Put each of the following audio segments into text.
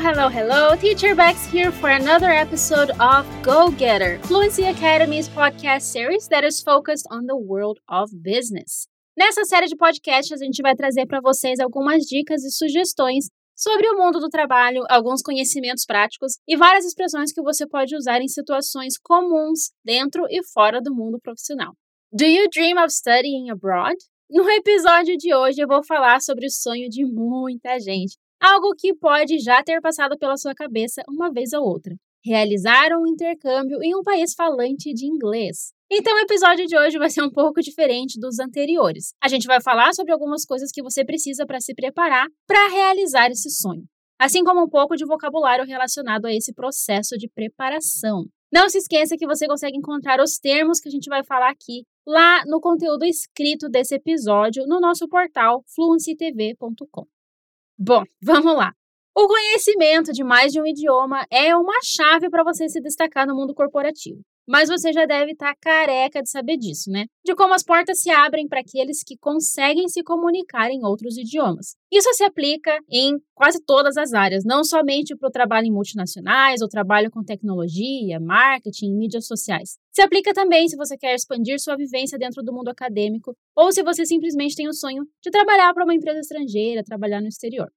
Hello, hello. Teacher Bex here for another episode of Go Getter, Fluency Academy's podcast series that is focused on the world of business. Nessa série de podcasts, a gente vai trazer para vocês algumas dicas e sugestões sobre o mundo do trabalho, alguns conhecimentos práticos e várias expressões que você pode usar em situações comuns dentro e fora do mundo profissional. Do you dream of studying abroad? No episódio de hoje eu vou falar sobre o sonho de muita gente, algo que pode já ter passado pela sua cabeça uma vez ou outra. Realizar um intercâmbio em um país falante de inglês. Então, o episódio de hoje vai ser um pouco diferente dos anteriores. A gente vai falar sobre algumas coisas que você precisa para se preparar para realizar esse sonho, assim como um pouco de vocabulário relacionado a esse processo de preparação. Não se esqueça que você consegue encontrar os termos que a gente vai falar aqui lá no conteúdo escrito desse episódio no nosso portal fluencytv.com. Bom, vamos lá. O conhecimento de mais de um idioma é uma chave para você se destacar no mundo corporativo. Mas você já deve estar tá careca de saber disso, né? De como as portas se abrem para aqueles que conseguem se comunicar em outros idiomas. Isso se aplica em quase todas as áreas, não somente para o trabalho em multinacionais ou trabalho com tecnologia, marketing, mídias sociais. Se aplica também se você quer expandir sua vivência dentro do mundo acadêmico ou se você simplesmente tem o sonho de trabalhar para uma empresa estrangeira, trabalhar no exterior.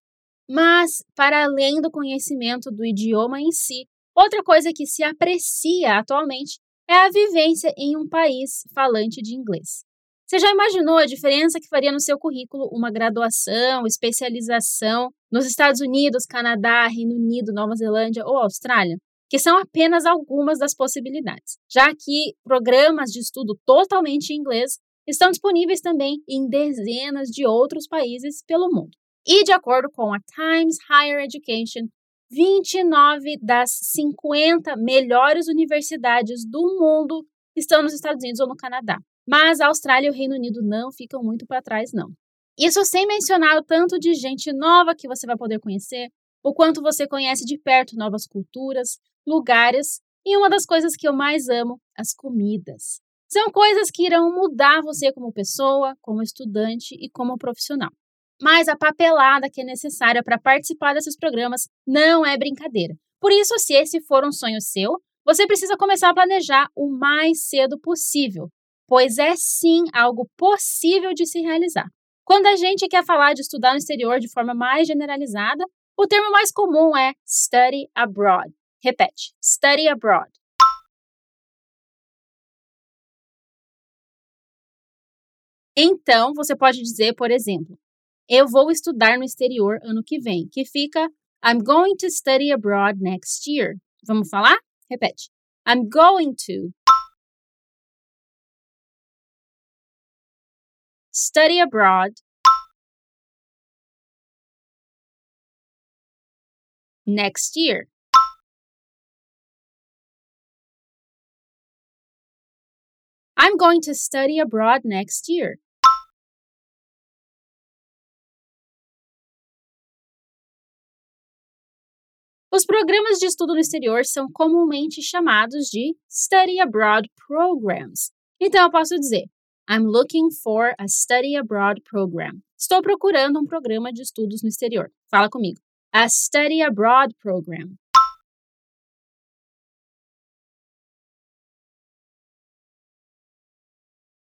Mas, para além do conhecimento do idioma em si, Outra coisa que se aprecia atualmente é a vivência em um país falante de inglês. Você já imaginou a diferença que faria no seu currículo uma graduação, especialização nos Estados Unidos, Canadá, Reino Unido, Nova Zelândia ou Austrália? Que são apenas algumas das possibilidades, já que programas de estudo totalmente em inglês estão disponíveis também em dezenas de outros países pelo mundo. E de acordo com a Times Higher Education, 29 das 50 melhores universidades do mundo estão nos Estados Unidos ou no Canadá. Mas a Austrália e o Reino Unido não ficam muito para trás, não. Isso sem mencionar o tanto de gente nova que você vai poder conhecer, o quanto você conhece de perto novas culturas, lugares e uma das coisas que eu mais amo, as comidas. São coisas que irão mudar você como pessoa, como estudante e como profissional mas a papelada que é necessária para participar desses programas não é brincadeira. Por isso, se esse for um sonho seu, você precisa começar a planejar o mais cedo possível, pois é sim algo possível de se realizar. Quando a gente quer falar de estudar no exterior de forma mais generalizada, o termo mais comum é study abroad. Repete: study abroad. Então, você pode dizer, por exemplo, eu vou estudar no exterior ano que vem, que fica I'm going to study abroad next year. Vamos falar? Repete. I'm going to study abroad next year. I'm going to study abroad next year. Os programas de estudo no exterior são comumente chamados de Study Abroad Programs. Então eu posso dizer: I'm looking for a study abroad program. Estou procurando um programa de estudos no exterior. Fala comigo. A study abroad program.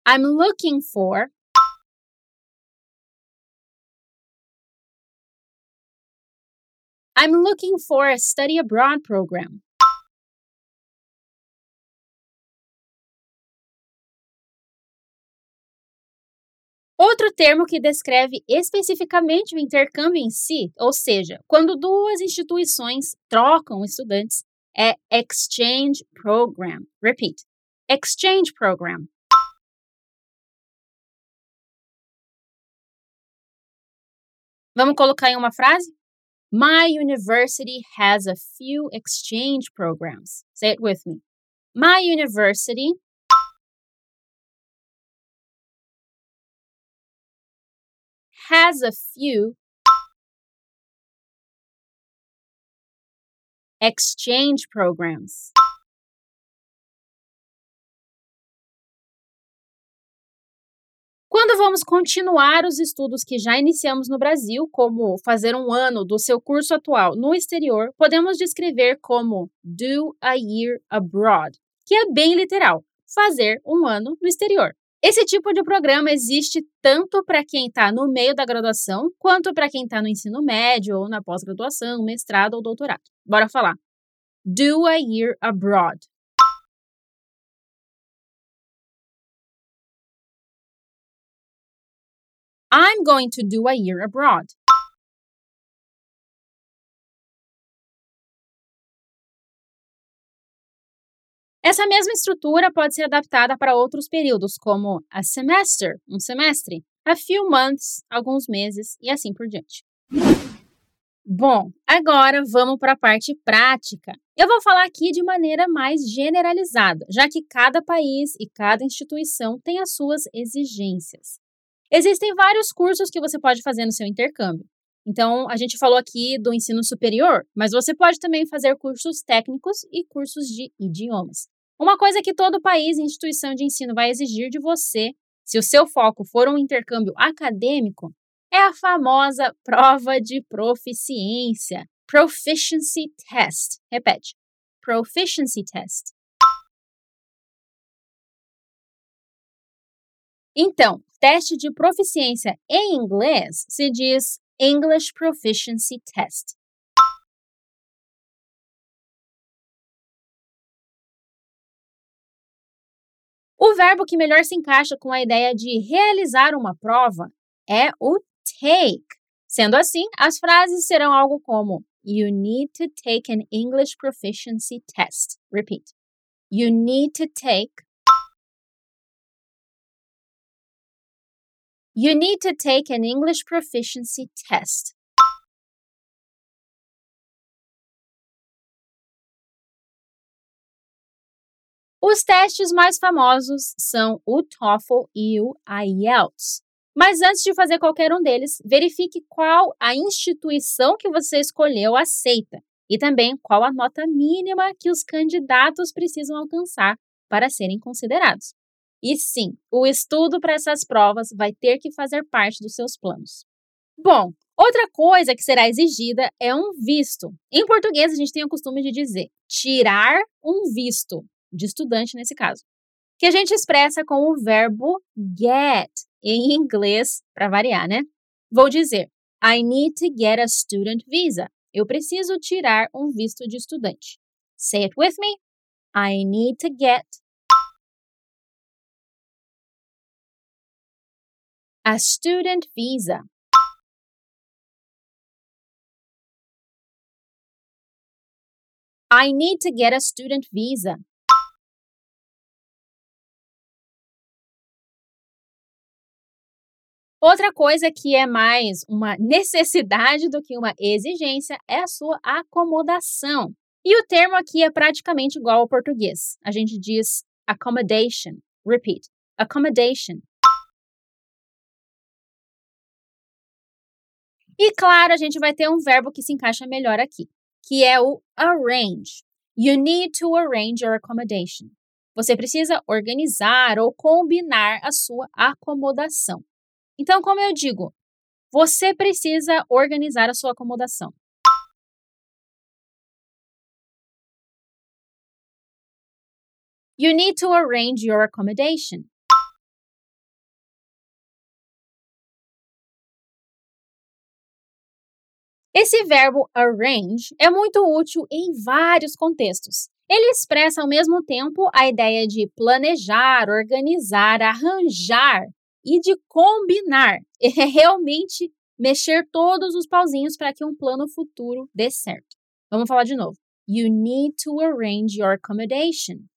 I'm looking for I'm looking for a study abroad program. Outro termo que descreve especificamente o intercâmbio em si, ou seja, quando duas instituições trocam estudantes, é exchange program. Repeat. Exchange program. Vamos colocar em uma frase? My university has a few exchange programs. Say it with me. My university has a few exchange programs. Quando vamos continuar os estudos que já iniciamos no Brasil, como fazer um ano do seu curso atual no exterior, podemos descrever como do a year abroad, que é bem literal, fazer um ano no exterior. Esse tipo de programa existe tanto para quem está no meio da graduação, quanto para quem está no ensino médio ou na pós-graduação, mestrado ou doutorado. Bora falar. Do a year abroad. I'm going to do a year abroad. Essa mesma estrutura pode ser adaptada para outros períodos, como a semester, um semestre, a few months, alguns meses e assim por diante. Bom, agora vamos para a parte prática. Eu vou falar aqui de maneira mais generalizada, já que cada país e cada instituição tem as suas exigências. Existem vários cursos que você pode fazer no seu intercâmbio. Então, a gente falou aqui do ensino superior, mas você pode também fazer cursos técnicos e cursos de idiomas. Uma coisa que todo país e instituição de ensino vai exigir de você, se o seu foco for um intercâmbio acadêmico, é a famosa prova de proficiência, Proficiency Test. Repete. Proficiency Test. Então, teste de proficiência em inglês se diz English Proficiency Test. O verbo que melhor se encaixa com a ideia de realizar uma prova é o take. Sendo assim, as frases serão algo como You need to take an English proficiency test. Repeat. You need to take You need to take an English proficiency test. Os testes mais famosos são o TOEFL e o IELTS. Mas antes de fazer qualquer um deles, verifique qual a instituição que você escolheu aceita e também qual a nota mínima que os candidatos precisam alcançar para serem considerados. E sim, o estudo para essas provas vai ter que fazer parte dos seus planos. Bom, outra coisa que será exigida é um visto. Em português, a gente tem o costume de dizer tirar um visto, de estudante nesse caso, que a gente expressa com o verbo get, em inglês, para variar, né? Vou dizer: I need to get a student visa. Eu preciso tirar um visto de estudante. Say it with me. I need to get a student visa. I need to get a student visa. Outra coisa que é mais uma necessidade do que uma exigência é a sua acomodação. E o termo aqui é praticamente igual ao português. A gente diz accommodation. Repeat. Accommodation. E claro, a gente vai ter um verbo que se encaixa melhor aqui, que é o arrange. You need to arrange your accommodation. Você precisa organizar ou combinar a sua acomodação. Então, como eu digo, você precisa organizar a sua acomodação. You need to arrange your accommodation. Esse verbo arrange é muito útil em vários contextos. Ele expressa ao mesmo tempo a ideia de planejar, organizar, arranjar e de combinar. É realmente mexer todos os pauzinhos para que um plano futuro dê certo. Vamos falar de novo. You need to arrange your accommodation.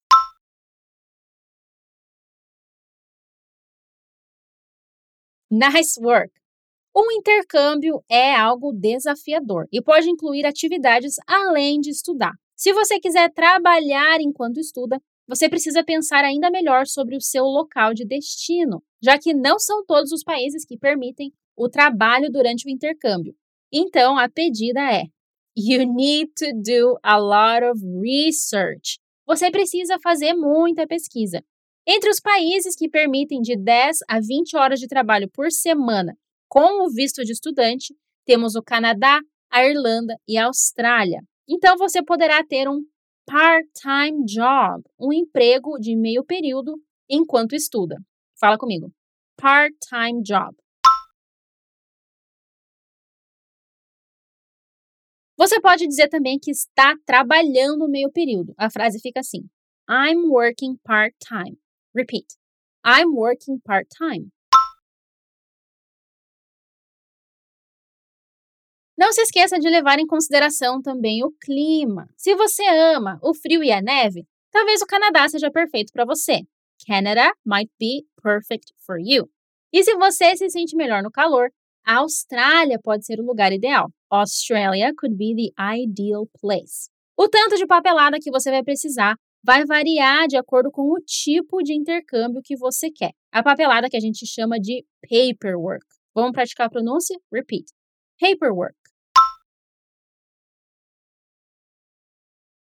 Nice work! Um intercâmbio é algo desafiador e pode incluir atividades além de estudar. Se você quiser trabalhar enquanto estuda, você precisa pensar ainda melhor sobre o seu local de destino, já que não são todos os países que permitem o trabalho durante o intercâmbio. Então, a pedida é: You need to do a lot of research. Você precisa fazer muita pesquisa. Entre os países que permitem de 10 a 20 horas de trabalho por semana com o visto de estudante, temos o Canadá, a Irlanda e a Austrália. Então você poderá ter um part-time job, um emprego de meio período enquanto estuda. Fala comigo. Part-time job. Você pode dizer também que está trabalhando meio período. A frase fica assim: I'm working part-time. Repeat. I'm working part-time. Não se esqueça de levar em consideração também o clima. Se você ama o frio e a neve, talvez o Canadá seja perfeito para você. Canada might be perfect for you. E se você se sente melhor no calor, a Austrália pode ser o lugar ideal. Australia could be the ideal place. O tanto de papelada que você vai precisar vai variar de acordo com o tipo de intercâmbio que você quer. A papelada que a gente chama de paperwork. Vamos praticar a pronúncia? Repeat. Paperwork.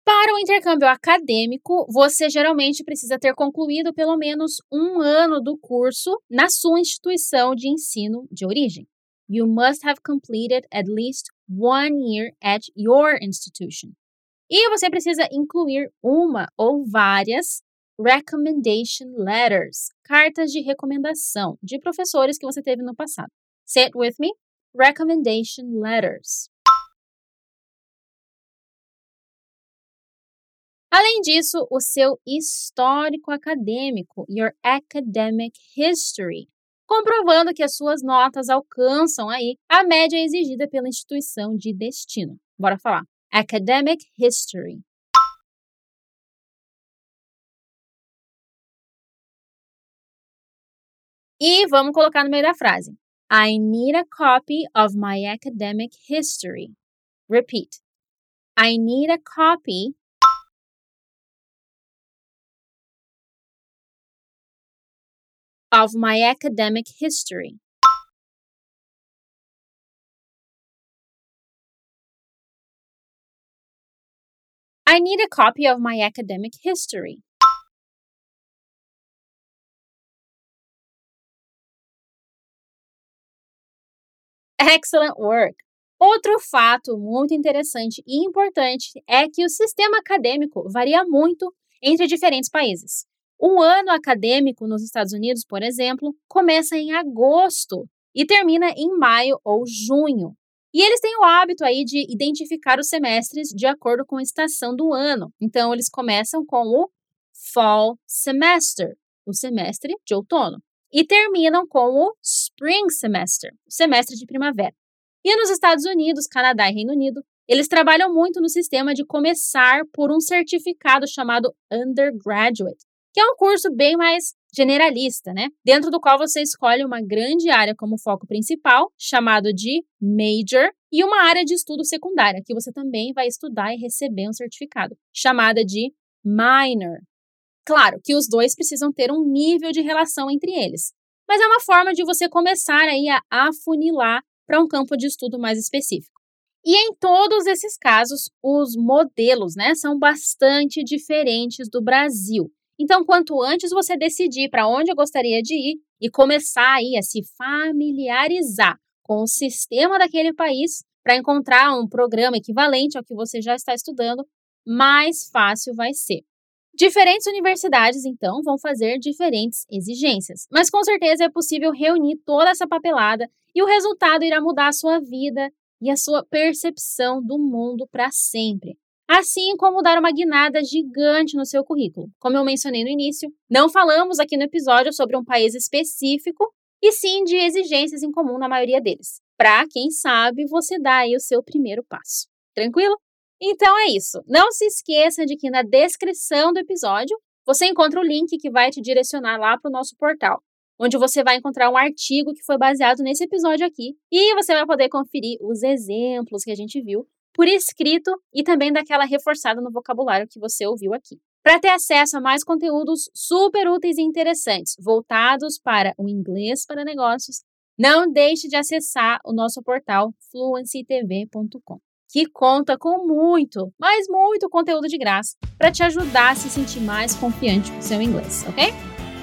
Para o intercâmbio acadêmico, você geralmente precisa ter concluído pelo menos um ano do curso na sua instituição de ensino de origem. You must have completed at least one year at your institution. E você precisa incluir uma ou várias recommendation letters, cartas de recomendação de professores que você teve no passado. Say it with me. Recommendation letters. Além disso, o seu histórico acadêmico, your academic history, comprovando que as suas notas alcançam aí a média exigida pela instituição de destino. Bora falar. Academic History. E vamos colocar no meio da frase. I need a copy of my academic history. Repeat. I need a copy of my academic history. I need a copy of my academic history. Excellent work! Outro fato muito interessante e importante é que o sistema acadêmico varia muito entre diferentes países. O ano acadêmico nos Estados Unidos, por exemplo, começa em agosto e termina em maio ou junho. E eles têm o hábito aí de identificar os semestres de acordo com a estação do ano. Então, eles começam com o Fall Semester, o semestre de outono, e terminam com o Spring Semester, o semestre de primavera. E nos Estados Unidos, Canadá e Reino Unido, eles trabalham muito no sistema de começar por um certificado chamado Undergraduate, que é um curso bem mais generalista, né? Dentro do qual você escolhe uma grande área como foco principal, chamado de major, e uma área de estudo secundária, que você também vai estudar e receber um certificado, chamada de minor. Claro que os dois precisam ter um nível de relação entre eles, mas é uma forma de você começar aí a afunilar para um campo de estudo mais específico. E em todos esses casos, os modelos né, são bastante diferentes do Brasil. Então, quanto antes você decidir para onde eu gostaria de ir e começar aí a se familiarizar com o sistema daquele país para encontrar um programa equivalente ao que você já está estudando, mais fácil vai ser. Diferentes universidades, então, vão fazer diferentes exigências, mas com certeza é possível reunir toda essa papelada e o resultado irá mudar a sua vida e a sua percepção do mundo para sempre assim como dar uma guinada gigante no seu currículo. Como eu mencionei no início, não falamos aqui no episódio sobre um país específico, e sim de exigências em comum na maioria deles. Para quem sabe, você dá aí o seu primeiro passo. Tranquilo? Então é isso. Não se esqueça de que na descrição do episódio você encontra o link que vai te direcionar lá para o nosso portal, onde você vai encontrar um artigo que foi baseado nesse episódio aqui e você vai poder conferir os exemplos que a gente viu por escrito e também daquela reforçada no vocabulário que você ouviu aqui. Para ter acesso a mais conteúdos super úteis e interessantes voltados para o inglês para negócios, não deixe de acessar o nosso portal fluencytv.com, que conta com muito, mas muito conteúdo de graça para te ajudar a se sentir mais confiante com seu inglês, ok?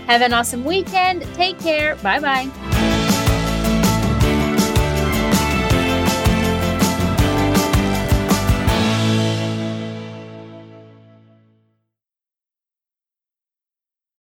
Have an awesome weekend. Take care. Bye bye.